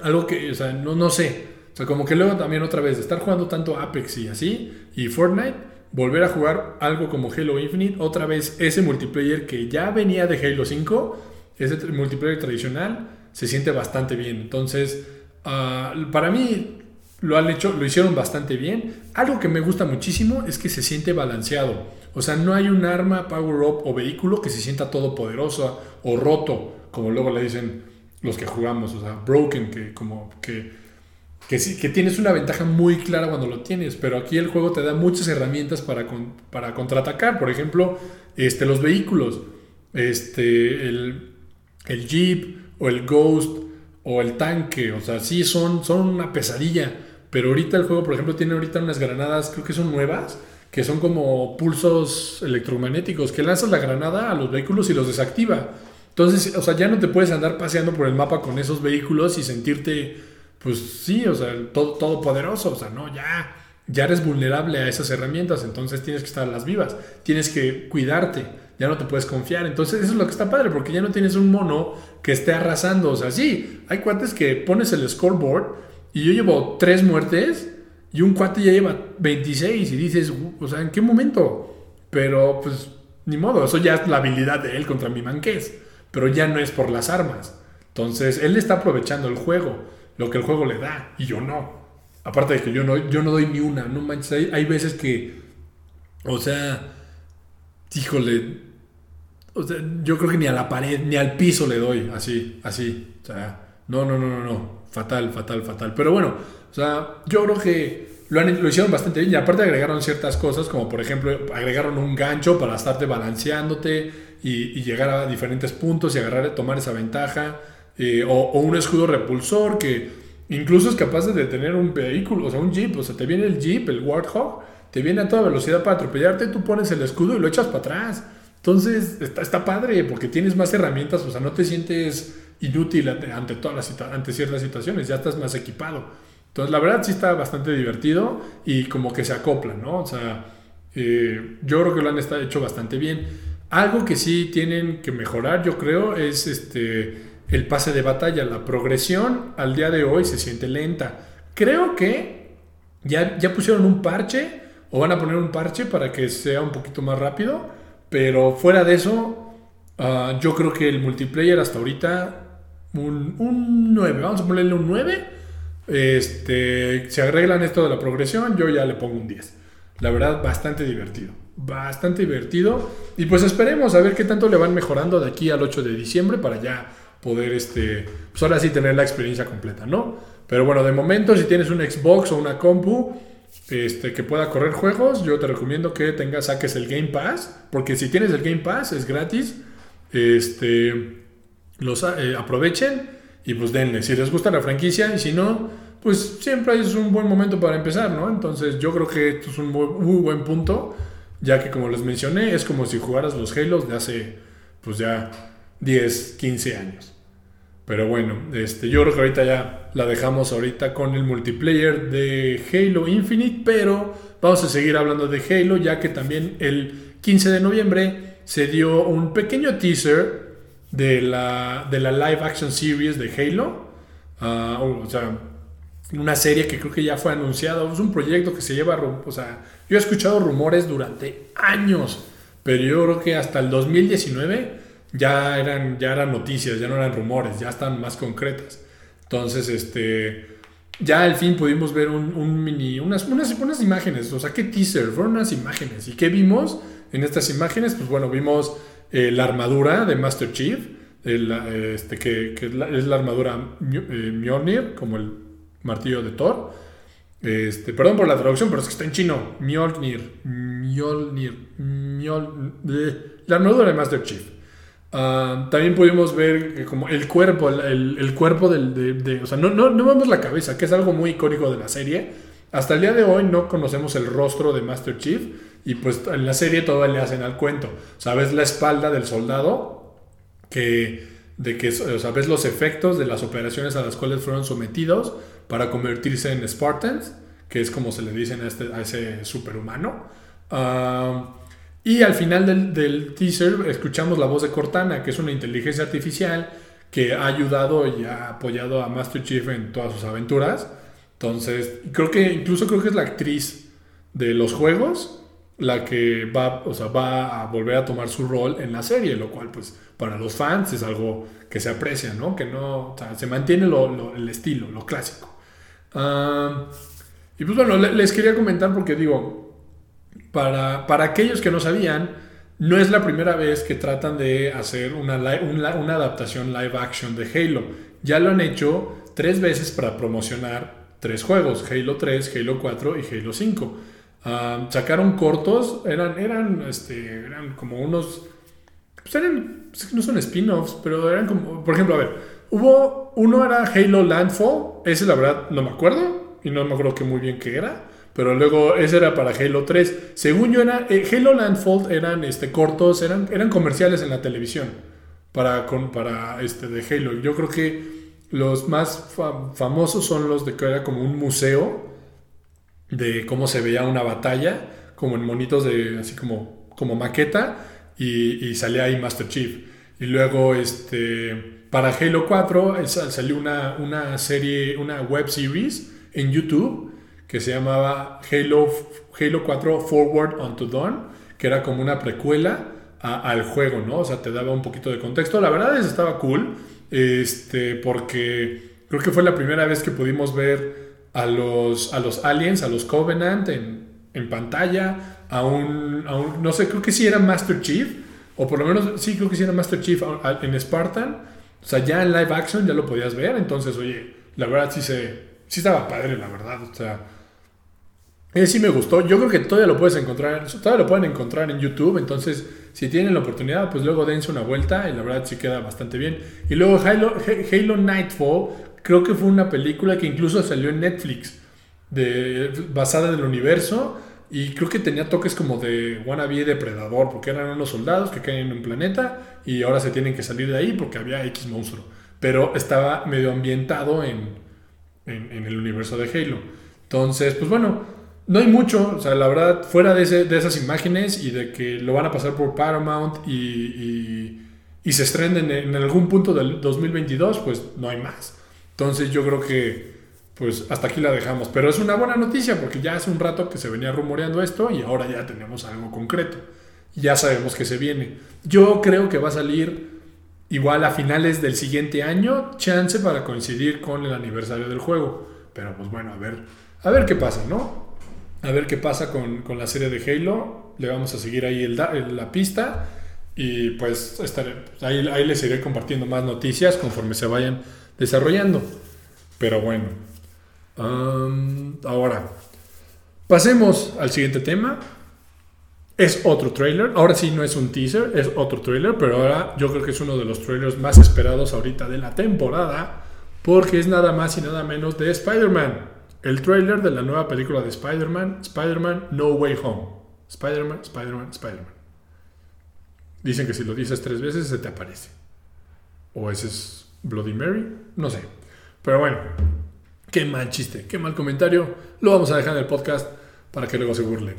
algo que, o sea, no, no sé, o sea, como que luego también otra vez, estar jugando tanto Apex y así, y Fortnite, volver a jugar algo como Halo Infinite, otra vez ese multiplayer que ya venía de Halo 5, ese multiplayer tradicional, se siente bastante bien. Entonces, ah, para mí lo han hecho, lo hicieron bastante bien. Algo que me gusta muchísimo es que se siente balanceado. O sea, no hay un arma, power up o vehículo que se sienta todopoderoso o roto, como luego le dicen los que jugamos, o sea, broken, que como que, que, sí, que tienes una ventaja muy clara cuando lo tienes, pero aquí el juego te da muchas herramientas para, para contraatacar. Por ejemplo, este, los vehículos, este, el, el Jeep o el Ghost o el tanque, o sea, sí son, son una pesadilla, pero ahorita el juego, por ejemplo, tiene ahorita unas granadas, creo que son nuevas, que son como pulsos electromagnéticos, que lanzas la granada a los vehículos y los desactiva. Entonces, o sea, ya no te puedes andar paseando por el mapa con esos vehículos y sentirte, pues sí, o sea, todo, todo poderoso, o sea, no, ya, ya eres vulnerable a esas herramientas, entonces tienes que estar las vivas, tienes que cuidarte, ya no te puedes confiar. Entonces, eso es lo que está padre, porque ya no tienes un mono que esté arrasando, o sea, sí, hay cuates que pones el scoreboard y yo llevo tres muertes y un cuate ya lleva 26 y dices, o sea, ¿en qué momento? Pero pues ni modo, eso ya es la habilidad de él contra mi manqués, pero ya no es por las armas. Entonces, él está aprovechando el juego, lo que el juego le da, y yo no. Aparte de que yo no, yo no doy ni una, no manches. Hay, hay veces que, o sea, híjole, o sea, yo creo que ni a la pared, ni al piso le doy, así, así. O sea, no, no, no, no, no. Fatal, fatal, fatal. Pero bueno, o sea, yo creo que lo, han, lo hicieron bastante bien. Y aparte agregaron ciertas cosas, como por ejemplo, agregaron un gancho para estarte balanceándote y, llegar a diferentes puntos y agarrar, tomar esa ventaja. Eh, o, o, un escudo repulsor que incluso es capaz de detener un vehículo, o sea, un jeep. O sea, te viene el jeep, el Warthog, te viene a toda velocidad para atropellarte, tú pones el escudo y lo echas para atrás. Entonces, está, está padre porque tienes más herramientas, o sea, no te sientes inútil ante, todas las, ante ciertas situaciones, ya estás más equipado. Entonces, la verdad sí está bastante divertido y como que se acopla, ¿no? O sea, eh, yo creo que lo han hecho bastante bien. Algo que sí tienen que mejorar, yo creo, es este, el pase de batalla. La progresión al día de hoy se siente lenta. Creo que ya, ya pusieron un parche van a poner un parche para que sea un poquito más rápido pero fuera de eso, ah, yo creo que el multiplayer hasta ahorita, un, un 9, vamos a ponerle un 9. Este, se arreglan esto de la progresión, yo ya le pongo un 10. La verdad, bastante divertido. Bastante divertido. Y pues esperemos a ver qué tanto le van mejorando de aquí al 8 de diciembre para ya poder, este, pues ahora sí tener la experiencia completa, ¿no? Pero bueno, de momento, si tienes un Xbox o una compu, este, que pueda correr juegos, yo te recomiendo que tengas, saques el Game Pass, porque si tienes el Game Pass es gratis, este, los eh, aprovechen y pues denle, si les gusta la franquicia y si no, pues siempre es un buen momento para empezar, ¿no? Entonces yo creo que esto es un muy, buen punto, ya que como les mencioné, es como si jugaras los Halos de hace, pues ya 10, 15 años. Pero bueno, este, yo creo que ahorita ya la dejamos ahorita con el multiplayer de Halo Infinite, pero vamos a seguir hablando de Halo, ya que también el 15 de noviembre se dio un pequeño teaser de la, de la live action series de Halo. Ah, o sea, una serie que creo que ya fue anunciada. Es un proyecto que se lleva, o sea, yo he escuchado rumores durante años, pero yo creo que hasta el 2019 ya eran, ya eran noticias, ya no eran rumores, ya están más concretas. Entonces, este, ya al fin pudimos ver un, mini, unas, unas, unas, imágenes, o sea, ¿qué teaser? Fueron unas imágenes. ¿Y qué vimos en estas imágenes? Pues bueno, vimos eh, la armadura de Master Chief, este, que, que, es la armadura eh, Mjolnir, como el martillo de Thor. Este, perdón por la traducción, pero es que está en chino. Mjolnir. Mjolnir. Mjolnir. La armadura de Master Chief. Ah, también pudimos ver como el cuerpo, el, cuerpo del, de, o sea, no, no, no, vemos la cabeza, que es algo muy icónico de la serie. Hasta el día de hoy no conocemos el rostro de Master Chief y pues en la serie todo le hacen al cuento. Sabes la espalda del soldado que de que sabes los efectos de las operaciones a las cuales fueron sometidos para convertirse en Spartans, que es como se le dicen a, este, a ese superhumano. Uh, y al final del, teaser escuchamos la voz de Cortana, que es una inteligencia artificial que ha ayudado y ha apoyado a Master Chief en todas sus aventuras. Entonces, creo que incluso creo que es la actriz de los juegos la que va, o sea, va a volver a tomar su rol en la serie, lo cual pues para los fans es algo que se aprecia, ¿no? Que no, se mantiene el estilo, lo clásico. Ah, y pues bueno, les quería comentar porque digo, para, para aquellos que no sabían, no es la primera vez que tratan de hacer una, una, adaptación live action de Halo. Ya lo han hecho tres veces para promocionar tres juegos, Halo 3, Halo 4 y Halo 5. Ah, sacaron cortos, eran, eran, este, eran como unos... Pues eran, no son spin-offs, pero eran como, por ejemplo, a ver, hubo, uno era Halo Landfall, ese la verdad no me acuerdo, y no me acuerdo que muy bien qué era. Pero luego ese era para Halo 3. Según yo era, eh, Halo Landfall eran este, cortos, eran, eran comerciales en la televisión para, con, para este, de Halo. Yo creo que los más famosos son los de que era como un museo de cómo se veía una batalla, como en monitos de así como, como maqueta, y, y salía ahí Master Chief. Y luego este, para Halo 4 salió una, una serie, una web series en YouTube que se llamaba Halo, Halo 4 Forward Unto Dawn, que era como una precuela al juego, ¿no? O sea, te daba un poquito de contexto. La verdad es que estaba cool, este, porque creo que fue la primera vez que pudimos ver a los, a los aliens, a los Covenant en, en pantalla, a un, a un, no sé, creo que sí era Master Chief, o por lo menos, sí, creo que sí era Master Chief en Spartan. O sea, ya en live action ya lo podías ver, entonces, oye, la verdad sí se, sí estaba padre, la verdad, o sea... Ese sí me gustó. Yo creo que todavía lo puedes encontrar, todavía lo pueden encontrar en YouTube. Entonces, si tienen la oportunidad, pues luego dense una vuelta y la verdad sí queda bastante bien. Y luego Halo, Nightfall, creo que fue una película que incluso salió en Netflix, basada en el universo. Y creo que tenía toques como de wannabe depredador, porque eran unos soldados que caen en un planeta y ahora se tienen que salir de ahí porque había X monstruo. Pero estaba medio ambientado en, en, en el universo de Halo. Entonces, pues bueno, no hay mucho, o sea, la verdad, fuera de, esas imágenes y de que lo van a pasar por Paramount y, se estrenen en, algún punto del 2022, pues no hay más. Entonces yo creo que pues hasta aquí la dejamos. Pero es una buena noticia porque ya hace un rato que se venía rumoreando esto y ahora ya tenemos algo concreto. Ya sabemos que se viene. Yo creo que va a salir igual a finales del siguiente año, chance para coincidir con el aniversario del juego. Pero pues bueno, a ver, a ver qué pasa, ¿no? A ver qué pasa con, la serie de Halo. Le vamos a seguir ahí el, la pista. Y pues estaré, ahí, ahí, les iré compartiendo más noticias conforme se vayan desarrollando. Pero bueno. ahora, pasemos al siguiente tema. Es otro trailer. Ahora sí no es un teaser, es otro trailer. Pero ahora yo creo que es uno de los trailers más esperados ahorita de la temporada. Porque es nada más y nada menos de Spider-Man el trailer de la nueva película de Spider-Man, Spider-Man No Way Home. Spider-Man, Spider-Man, Spider-Man. Dicen que si lo dices tres veces se te aparece. O ese es Bloody Mary, no sé. Pero bueno, qué mal chiste, qué mal comentario. Lo vamos a dejar en el podcast para que luego se burlen.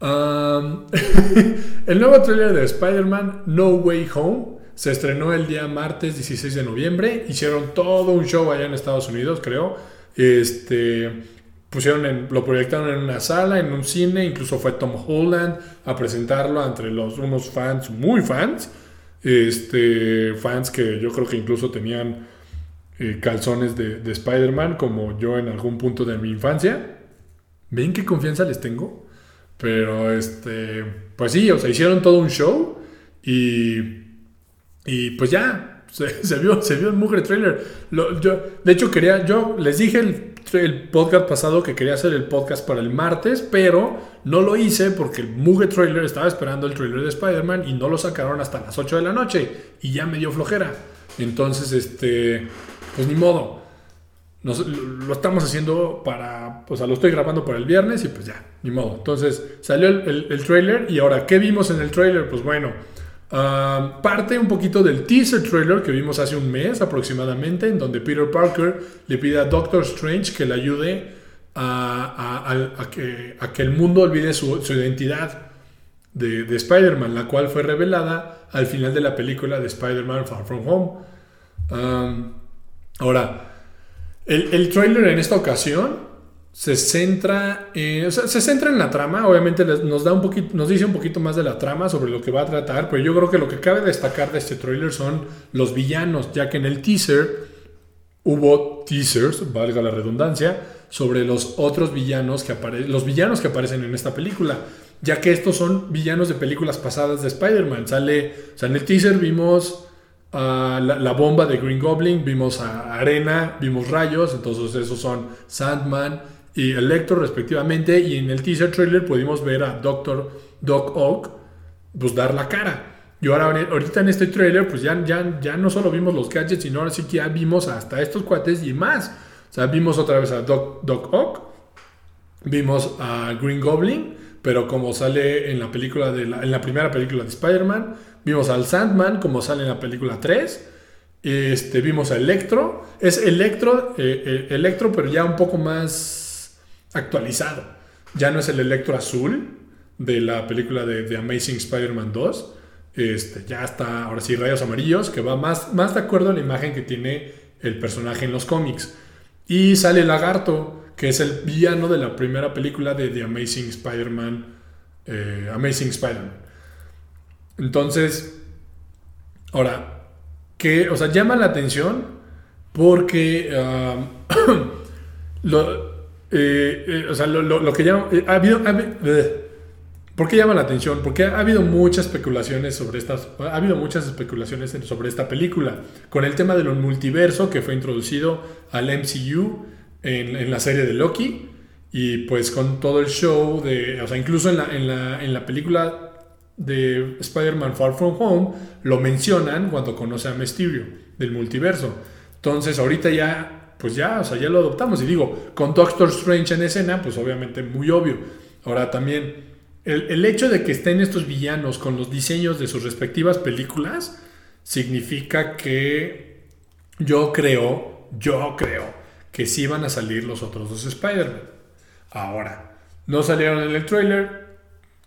el nuevo trailer de Spider-Man No Way Home se estrenó el día martes 16 de noviembre. Hicieron todo un show allá en Estados Unidos, creo este, pusieron en, lo proyectaron en una sala, en un cine, incluso fue Tom Holland a presentarlo entre unos fans muy fans, este, fans que yo creo que incluso tenían eh, calzones de, de Spider-Man, como yo en algún punto de mi infancia. ¿Ven qué confianza les tengo? Pero, este, pues sí, o sea, hicieron todo un show y, y pues ya, se, vio, se vio el mugre trailer. yo, de hecho, quería, yo les dije el, podcast pasado que quería hacer el podcast para el martes, pero no lo hice porque el mugre trailer estaba esperando el trailer de Spider-Man y no lo sacaron hasta las 8 de la noche y ya me dio flojera. Entonces, este, pues ni modo. lo estamos haciendo para, o sea, lo estoy grabando para el viernes y pues ya, ni modo. Entonces salió el, el trailer y ahora, ¿qué vimos en el trailer? Pues bueno, parte un poquito del teaser trailer que vimos hace un mes aproximadamente, en donde Peter Parker le pide a Doctor Strange que le ayude a, que, el mundo olvide su, identidad de, Spider-Man, la cual fue revelada al final de la película de Spider-Man Far From Home. ahora, el, el trailer en esta ocasión se centra, en, se centra en la trama, obviamente nos, da un poquito, nos dice un poquito más de la trama sobre lo que va a tratar, pero yo creo que lo que cabe destacar de este tráiler son los villanos, ya que en el teaser hubo teasers, valga la redundancia, sobre los otros villanos que aparecen, los villanos que aparecen en esta película, ya que estos son villanos de películas pasadas de Spider-Man. Sale, en el teaser vimos la, la, bomba de Green Goblin, vimos a Arena, vimos rayos, entonces esos son Sandman, y Electro respectivamente y en el teaser trailer pudimos ver a Doctor Doc Ock pues dar la cara. Y ahora ahorita en este trailer pues ya, ya, ya no solo vimos los gadgets sino ahora sí que ya vimos hasta estos cuates y más. O sea, vimos otra vez a Doc, Doc Ock, vimos a Green Goblin, pero como sale en la película de la, en la primera película de Spider-Man, vimos al Sandman como sale en la película 3. Este, vimos a Electro. Es Electro, eh, eh, Electro, pero ya un poco más actualizado. Ya no es el Electro azul de la película de, Amazing Spider-Man 2. Este, ya está, ahora sí, rayos amarillos, que va más, más de acuerdo a la imagen que tiene el personaje en los cómics. Y sale Lagarto, que es el villano de la primera película de The Amazing Spider-Man. Eh, Amazing Spider-Man. Entonces, ahora, que, o sea, llama la atención porque ah, lo, eh, eh, o sea, lo, que llama, ha habido, ¿por qué llama la atención? Porque ha, habido muchas especulaciones sobre estas, ha habido muchas especulaciones sobre esta película, con el tema de lo multiverso que fue introducido al MCU en, en la serie de Loki, y pues con todo el show de, o sea, incluso en la, en la, en la película de Spider-Man Far From Home, lo mencionan cuando conoce a Mysterio del multiverso. Entonces, ahorita ya, pues ya, o sea, ya lo adoptamos. Y digo, con Doctor Strange en escena, pues obviamente muy obvio. Ahora también, el, el hecho de que estén estos villanos con los diseños de sus respectivas películas, significa que yo creo, yo creo, que sí van a salir los otros dos Spider-Man. Ahora, no salieron en el trailer,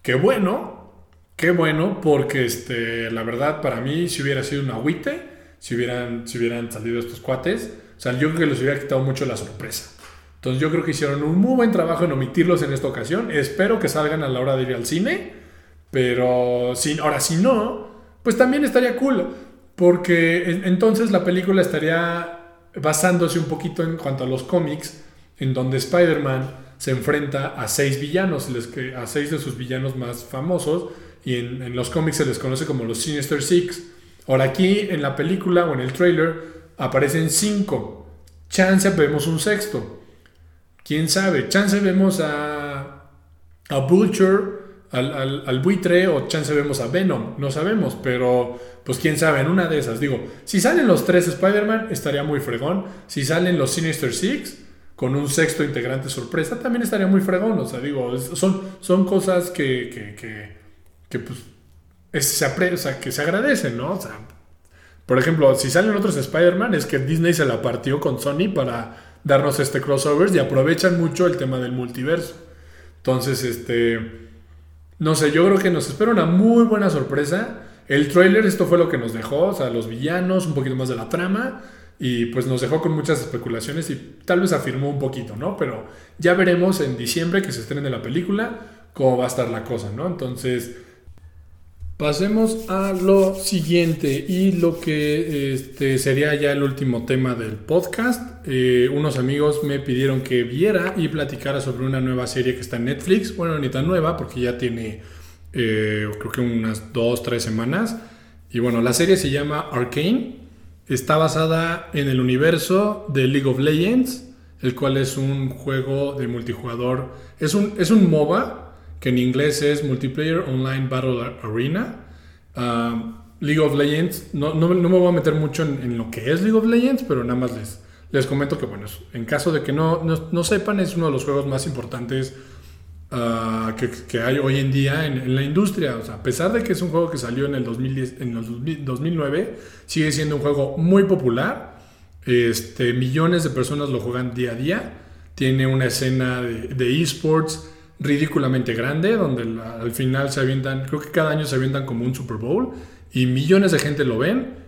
qué bueno, Qué bueno, porque este, la verdad para mí si hubiera sido un agüite, si hubieran, si hubieran salido estos cuates, o sea, yo creo que les hubiera quitado mucho la sorpresa. Entonces yo creo que hicieron un muy buen trabajo en omitirlos en esta ocasión. Espero que salgan a la hora de ir al cine, pero si, ahora si no, pues también estaría cool, porque entonces la película estaría basándose un poquito en cuanto a los cómics, en donde Spider-Man se enfrenta a seis villanos, a seis de sus villanos más famosos, y en, los cómics se les conoce como los Sinister Six. Ahora aquí en la película o en el trailer aparecen cinco. Chance vemos un sexto. ¿Quién sabe? Chance vemos a, a Vulture, al, al, buitre o chance vemos a Venom. No sabemos, pero pues quién sabe, en una de esas. Digo, si salen los tres Spider-Man estaría muy fregón. Si salen los Sinister Six con un sexto integrante sorpresa también estaría muy fregón. O sea, digo, son, son cosas que, que que pues se, o sea, que se agradecen, ¿no? O sea, por ejemplo, si salen otros Spider-Man, es que Disney se la partió con Sony para darnos este crossover y aprovechan mucho el tema del multiverso. Entonces, este, no sé, yo creo que nos espera una muy buena sorpresa. El trailer, esto fue lo que nos dejó, o sea, los villanos, un poquito más de la trama, y pues nos dejó con muchas especulaciones y tal vez afirmó un poquito, ¿no? Pero ya veremos en diciembre que se estrene la película cómo va a estar la cosa, ¿no? Entonces, Pasemos a lo siguiente y lo que este, sería ya el último tema del podcast. Eh, unos amigos me pidieron que viera y platicara sobre una nueva serie que está en Netflix. Bueno, ni tan nueva porque ya tiene eh, creo que unas dos, tres semanas. Y bueno, la serie se llama Arcane. Está basada en el universo de League of Legends, el cual es un juego de multijugador. Es un, es un MOBA que en inglés es Multiplayer Online Battle Arena. Ah, League of Legends, no, no, me voy a meter mucho en, lo que es League of Legends, pero nada más les, les comento que, bueno, en caso de que no, no, sepan, es uno de los juegos más importantes ah, que, que, hay hoy en día en, la industria. O sea, a pesar de que es un juego que salió en el, 2010, en el 2009, sigue siendo un juego muy popular. Este, millones de personas lo juegan día a día. Tiene una escena de esports ridículamente grande, donde al final se avientan, creo que cada año se avientan como un Super Bowl y millones de gente lo ven.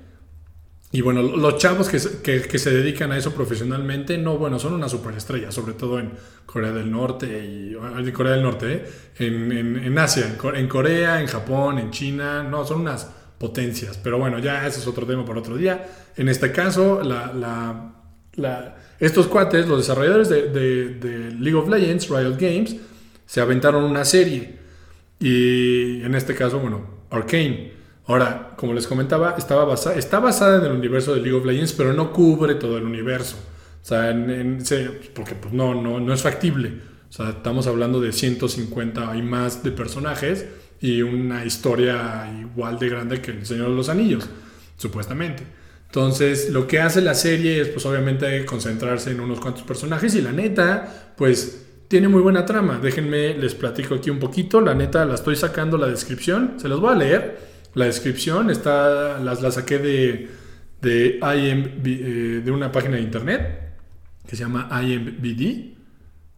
Y bueno, los chavos que, que, se dedican a eso profesionalmente, no, bueno, son una superestrella, sobre todo en Corea del Norte y en Corea del Norte, ¿eh? en, en, Asia, en, Corea, en Japón, en China, no, son unas potencias. Pero bueno, ya ese es otro tema para otro día. En este caso, estos cuates, los desarrolladores de, de, de League of Legends, Riot Games, se aventaron una serie. Y en este caso, bueno, Arcane. Ahora, como les comentaba, estaba basada, está basada en el universo de League of Legends, pero no cubre todo el universo. O sea, porque pues, no, no, no es factible. O sea, estamos hablando de 150 y más de personajes y una historia igual de grande que El Señor de los Anillos, supuestamente. Entonces, lo que hace la serie es, pues, obviamente, concentrarse en unos cuantos personajes y la neta, pues, tiene muy buena trama. Déjenme, les platico aquí un poquito. La neta, la estoy sacando la descripción. Se los voy a leer. La descripción está, las, la saqué de, de, eh, de una página de internet que se llama IMBD.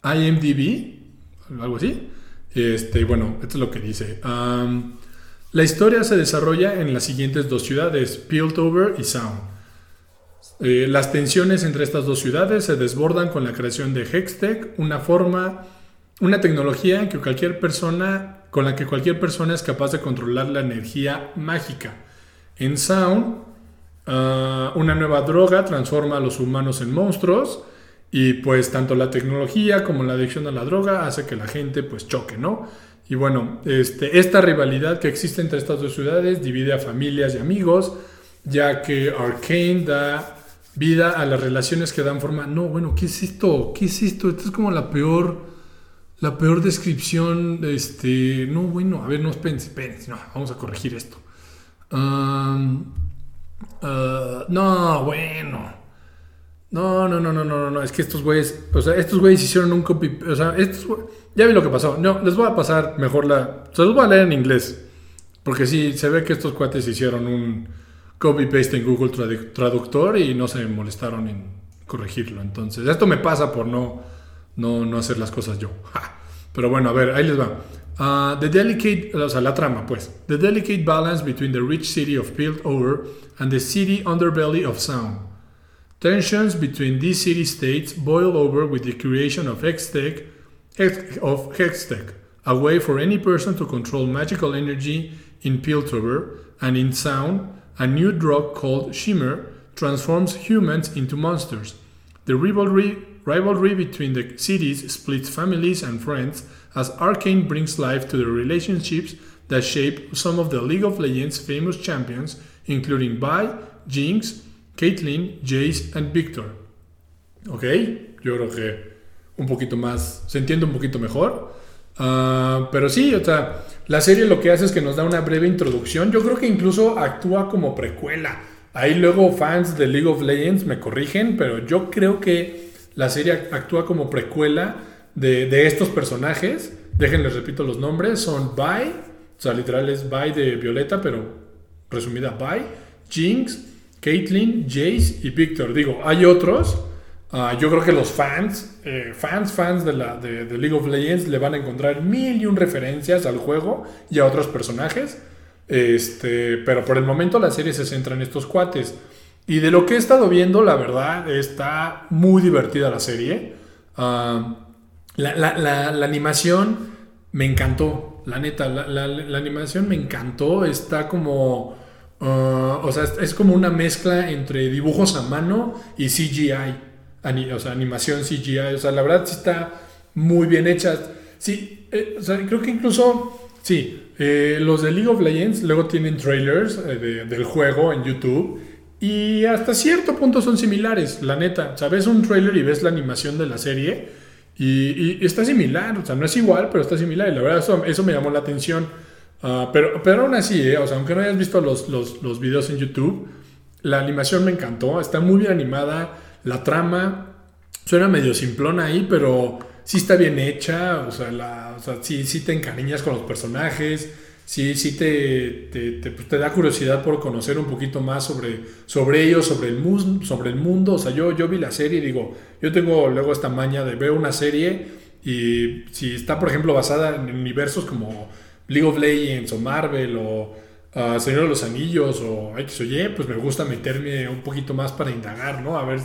IMDB, algo así. Este, bueno, esto es lo que dice. la historia se desarrolla en las siguientes dos ciudades, Piltover y Sound. Eh, las tensiones entre estas dos ciudades se desbordan con la creación de Hextech, una forma, una tecnología que cualquier persona, con la que cualquier persona es capaz de controlar la energía mágica. En Sound, ah, una nueva droga transforma a los humanos en monstruos Y pues tanto la tecnología como la adicción a la droga hace que la gente pues choque, ¿no? Y bueno, este, esta rivalidad que existe entre estas dos ciudades divide a familias y amigos, ya que Arkane da vida a las relaciones que dan forma. No, bueno, ¿qué es esto? ¿Qué es esto? Esto es como la peor, la peor descripción. Este, no, bueno, a ver, no, espérense, espérense, no, vamos a corregir esto. Uh, no, bueno. No, no, no, no, no, no, es que estos güeyes, o sea, estos güeyes hicieron un copy, o sea, estos, ya vi lo que pasó. No, les voy a pasar mejor la, se los voy a leer en inglés, porque sí, se ve que estos cuates hicieron un copy paste en Google Traductor y no se molestaron en corregirlo. Entonces, esto me pasa por no, no, no hacer las cosas yo. Pero bueno, a ver, ahí les va. Uh, the delicate, la trama, pues. The delicate balance between the rich city of Piltover and the city underbelly of Sound. Tensions between these city-states boil over with the creation of Hextech, of Hextech, a way for any person to control magical energy in Piltover, and in Sound, a new drug called Shimmer transforms humans into monsters. The rivalry, rivalry between the cities splits families and friends as Arcane brings life to the relationships that shape some of the League of Legends famous champions, including Vi, Jinx, Caitlyn, Jace and Victor. Ok, yo creo que un poquito más, se entiende un poquito mejor. Ah, pero sí, o sea, la serie lo que hace es que nos da una breve introducción. Yo creo que incluso actúa como precuela. Ahí luego fans de League of Legends me corrigen, pero yo creo que la serie actúa como precuela de, estos personajes. Déjenles repito los nombres. Son Vi, o sea, literal es Vi de Violeta, pero resumida Vi, Jinx, Caitlyn, Jace y Victor. Digo, hay otros. Ah, yo creo que los fans, eh, fans, fans de, la, de, League of Legends le van a encontrar mil y un referencias al juego y a otros personajes. Este, pero por el momento la serie se centra en estos cuates. Y de lo que he estado viendo, la verdad, está muy divertida la serie. Ah, la, animación me encantó, la neta, la animación me encantó. Está como Ah, o sea, es, como una mezcla entre dibujos a mano y CGI. O sea, animación CGI. O sea, la verdad sí está muy bien hecha. Sí, eh, o sea, creo que incluso, sí, eh, los de League of Legends luego tienen trailers eh, del juego en YouTube. Y hasta cierto punto son similares, la neta. O sea, ves un trailer y ves la animación de la serie y, está similar. O sea, no es igual, pero está similar. Y la verdad, eso, eso me llamó la atención. Ah, pero, pero aún así, eh, o sea, aunque no hayas visto los, los, los, videos en YouTube, la animación me encantó, está muy bien animada, la trama suena medio simplona ahí, pero sí está bien hecha, o sea, la, o sea sí, sí te encariñas con los personajes, sí, sí te, pues, te, da curiosidad por conocer un poquito más sobre, sobre ellos, sobre el, mundo, sobre el mundo. O sea, yo, yo vi la serie y digo, yo tengo luego esta maña de ver una serie y si está, por ejemplo, basada en universos como League of Legends o Marvel o uh, Señor de los Anillos o X o Y, pues me gusta meterme un poquito más para indagar, ¿no? A ver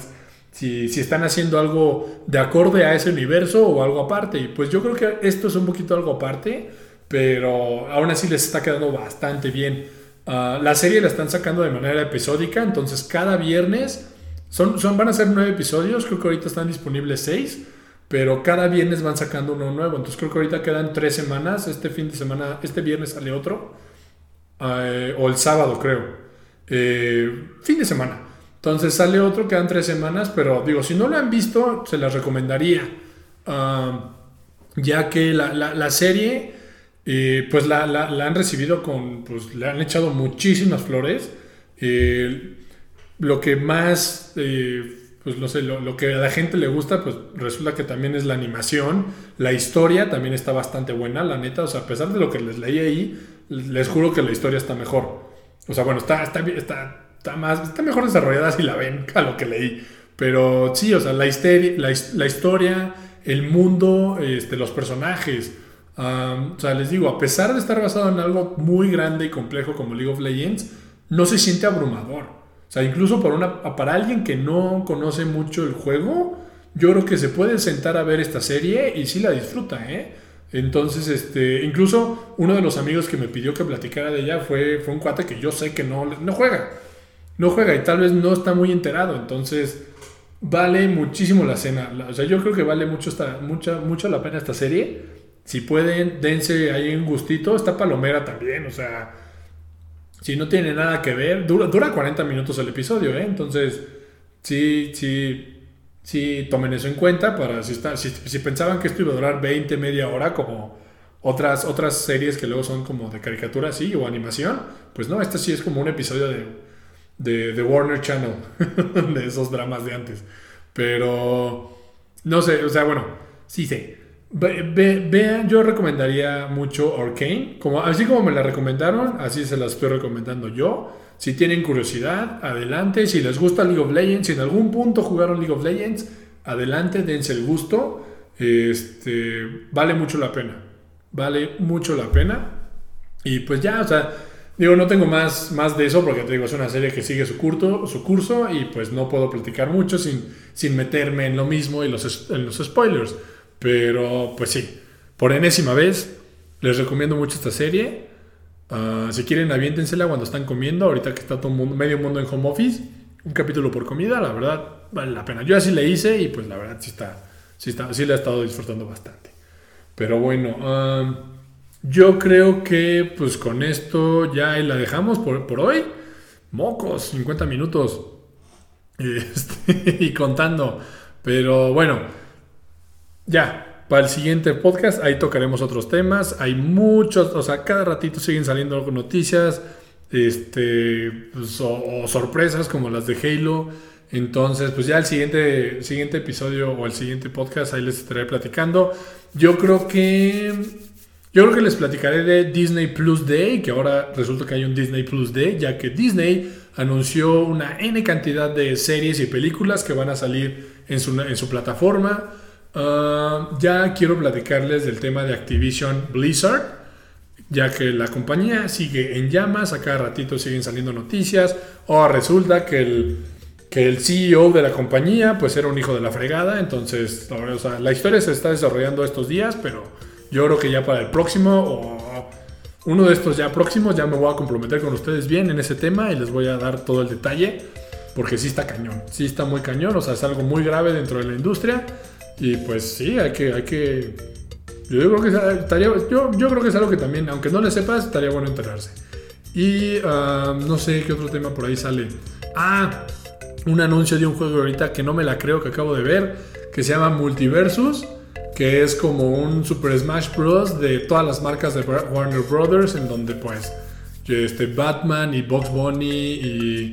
si, si, están haciendo algo de acorde a ese universo o algo aparte. Y pues yo creo que esto es un poquito algo aparte, pero aún así les está quedando bastante bien. Uh, la serie la están sacando de manera episódica, entonces cada viernes son, son, van a ser nueve episodios, creo que ahorita están disponibles seis. Pero cada viernes van sacando uno nuevo. Entonces creo que ahorita quedan tres semanas. Este fin de semana, este viernes sale otro. Eh, o el sábado, creo. Eh, fin de semana. Entonces sale otro, quedan tres semanas. Pero digo, si no lo han visto, se las recomendaría. Ah, ya que la, serie, eh, pues la, han recibido con. Pues le han echado muchísimas flores. lo que más pues no sé, lo, que a la gente le gusta, pues resulta que también es la animación, la historia también está bastante buena, la neta, o sea, a pesar de lo que les leí ahí, les juro que la historia está mejor. O sea, bueno, está, está, está, está más, está mejor desarrollada si la ven a lo que leí. Pero sí, o sea, la, la, la historia, el mundo, este, los personajes. o sea, les digo, a pesar de estar basado en algo muy grande y complejo como League of Legends, no se siente abrumador. O sea, incluso para, una, para alguien que no conoce mucho el juego, yo creo que se puede sentar a ver esta serie y sí la disfruta, ¿eh? Entonces, este, incluso uno de los amigos que me pidió que platicara de ella fue, fue un cuate que yo sé que no, no juega. No juega y tal vez no está muy enterado. Entonces, vale muchísimo la cena. O sea, yo creo que vale mucho, esta, mucha, la pena esta serie. Si pueden, dense ahí un gustito. Está palomera también, o sea, si no tiene nada que ver, dura, dura 40 minutos el episodio, ¿eh? Entonces, sí, sí, tomen eso en cuenta para si, si, si pensaban que esto iba a durar 20, media hora, como otras, otras series que luego son como de caricatura, sí, o animación, pues no, este sí es como un episodio de, de, de Warner Channel, de esos dramas de antes. Pero, no sé, o sea, bueno, sí sé. vean, yo recomendaría mucho Arcane. Como, así como me la recomendaron, así se la estoy recomendando yo. Si tienen curiosidad, adelante. Si les gusta League of Legends, si en algún punto jugaron League of Legends, adelante, dense el gusto. Este, vale mucho la pena. Vale mucho la pena. Y pues ya, o sea, Digo, no tengo más, más de eso porque te digo, es una serie que sigue su, curto, su curso y pues no puedo platicar mucho sin, sin meterme en lo mismo y los, en los spoilers. Pero pues sí, por enésima vez, les recomiendo mucho esta serie. Ah, si quieren, aviéntensela cuando están comiendo. Ahorita que está todo mundo, medio mundo en home office, un capítulo por comida, la verdad, vale la pena. Yo así le hice y pues la verdad sí, está, sí, está, sí la he estado disfrutando bastante. Pero bueno, uh, yo creo que pues con esto ya la dejamos por, hoy. Mocos, 50 minutos. Este, y contando. Pero bueno, ya, para el siguiente podcast ahí tocaremos otros temas. Hay muchos, o sea, cada ratito siguen saliendo noticias este, pues, o, sorpresas como las de Halo. Entonces, pues ya el siguiente, siguiente episodio o el siguiente podcast ahí les estaré platicando. Yo creo que yo creo que les platicaré de Disney Plus Day, que ahora resulta que hay un Disney Plus Day, ya que Disney anunció una N cantidad de series y películas que van a salir en su, en su plataforma. Ah, ya quiero platicarles del tema de Activision Blizzard, ya que la compañía sigue en llamas, a cada ratito siguen saliendo noticias, o resulta que el, que el CEO de la compañía pues era un hijo de la fregada, entonces la historia se está desarrollando estos días, pero yo creo que ya para el próximo o uno de estos ya próximos ya me voy a comprometer con ustedes bien en ese tema y les voy a dar todo el detalle porque sí está cañón, sí está muy cañón, o sea, es algo muy grave dentro de la industria y pues sí, hay que, hay que, yo creo que, estaría, yo, yo creo que es algo que también, aunque no le sepas, estaría bueno enterarse. Y ah, no sé qué otro tema por ahí sale. Ah, un anuncio de un juego ahorita que no me la creo que acabo de ver, que se llama Multiversus que es como un Super Smash Bros. de todas las marcas de Warner Brothers, en donde pues este, Batman y Box Bunny y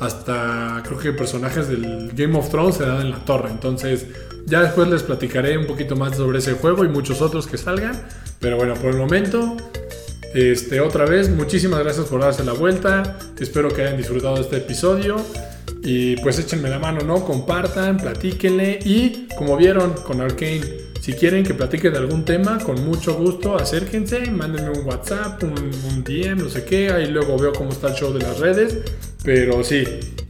hasta creo que personajes del Game of Thrones se dan en la torre. Entonces ya después les platicaré un poquito más sobre ese juego y muchos otros que salgan. Pero bueno, por el momento, este, otra vez, muchísimas gracias por darse la vuelta. Espero que hayan disfrutado de este episodio. Y pues échenme la mano, ¿no? Compartan, platíquenle. Y como vieron con Arkane si quieren que platique de algún tema, con mucho gusto, acérquense, mándenme un WhatsApp, un, DM, no sé qué, ahí luego veo cómo está el show de las redes. Pero sí,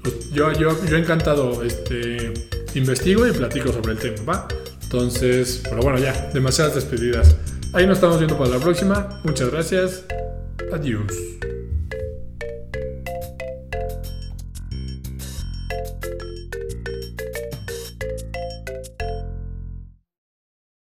pues, yo, yo, yo encantado este, investigo y platico sobre el tema, ¿va? Entonces, pero bueno, ya, demasiadas despedidas. Ahí nos estamos viendo para la próxima. Muchas gracias. Adiós.